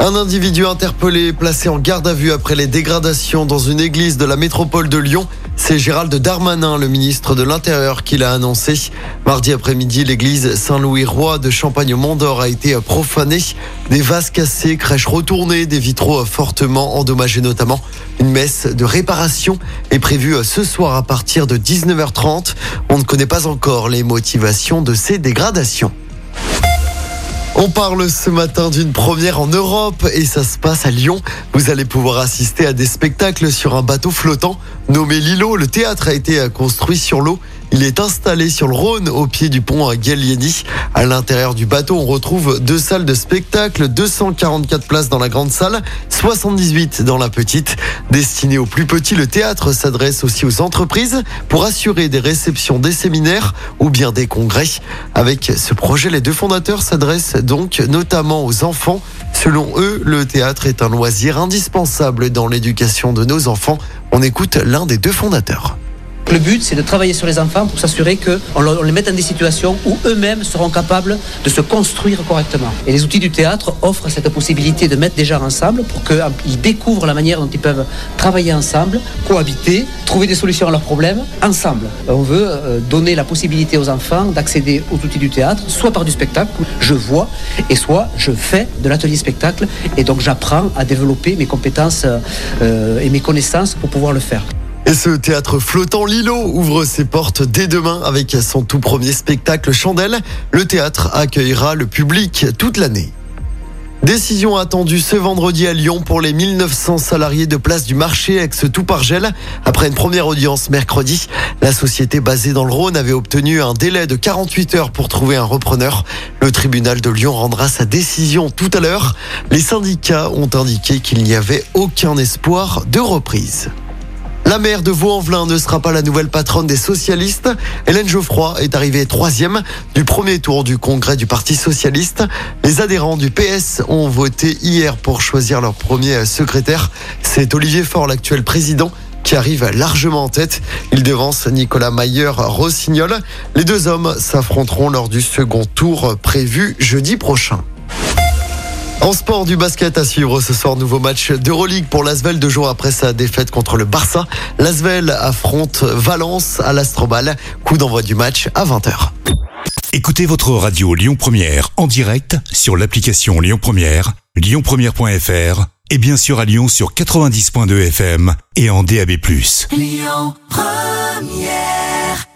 Un individu interpellé placé en garde à vue après les dégradations dans une église de la métropole de Lyon. C'est Gérald Darmanin, le ministre de l'Intérieur, qui l'a annoncé. Mardi après-midi, l'église Saint-Louis-Roi de Champagne au Mont-d'Or a été profanée. Des vases cassés, crèches retournées, des vitraux fortement endommagés notamment. Une messe de réparation est prévue ce soir à partir de 19h30. On ne connaît pas encore les motivations de ces dégradations. On parle ce matin d'une première en Europe et ça se passe à Lyon. Vous allez pouvoir assister à des spectacles sur un bateau flottant nommé Lilo. Le théâtre a été construit sur l'eau il est installé sur le Rhône au pied du pont à Gallieni. À l'intérieur du bateau, on retrouve deux salles de spectacle, 244 places dans la grande salle, 78 dans la petite. Destiné aux plus petits, le théâtre s'adresse aussi aux entreprises pour assurer des réceptions des séminaires ou bien des congrès. Avec ce projet, les deux fondateurs s'adressent donc notamment aux enfants. Selon eux, le théâtre est un loisir indispensable dans l'éducation de nos enfants. On écoute l'un des deux fondateurs. Le but, c'est de travailler sur les enfants pour s'assurer qu'on les mette dans des situations où eux-mêmes seront capables de se construire correctement. Et les outils du théâtre offrent cette possibilité de mettre des gens ensemble pour qu'ils découvrent la manière dont ils peuvent travailler ensemble, cohabiter, trouver des solutions à leurs problèmes ensemble. On veut euh, donner la possibilité aux enfants d'accéder aux outils du théâtre, soit par du spectacle, je vois, et soit je fais de l'atelier spectacle, et donc j'apprends à développer mes compétences euh, et mes connaissances pour pouvoir le faire. Et ce théâtre flottant Lilo ouvre ses portes dès demain avec son tout premier spectacle Chandelle. Le théâtre accueillera le public toute l'année. Décision attendue ce vendredi à Lyon pour les 1900 salariés de place du marché ex tout par gel. Après une première audience mercredi, la société basée dans le Rhône avait obtenu un délai de 48 heures pour trouver un repreneur. Le tribunal de Lyon rendra sa décision tout à l'heure. Les syndicats ont indiqué qu'il n'y avait aucun espoir de reprise. La maire de Vaux-en-Velin ne sera pas la nouvelle patronne des socialistes. Hélène Geoffroy est arrivée troisième du premier tour du congrès du Parti socialiste. Les adhérents du PS ont voté hier pour choisir leur premier secrétaire. C'est Olivier Faure, l'actuel président qui arrive largement en tête. Il devance Nicolas Mayer-Rossignol. Les deux hommes s'affronteront lors du second tour prévu jeudi prochain. En sport du basket à suivre ce soir, nouveau match d'Euroleague pour l'Asvel deux jours après sa défaite contre le Barça. L'Asvel affronte Valence à l'Astrobal. Coup d'envoi du match à 20h. Écoutez votre radio Lyon Première en direct sur l'application Lyon Première, lyonpremière.fr et bien sûr à Lyon sur 90.2 FM et en DAB+. Lyon Première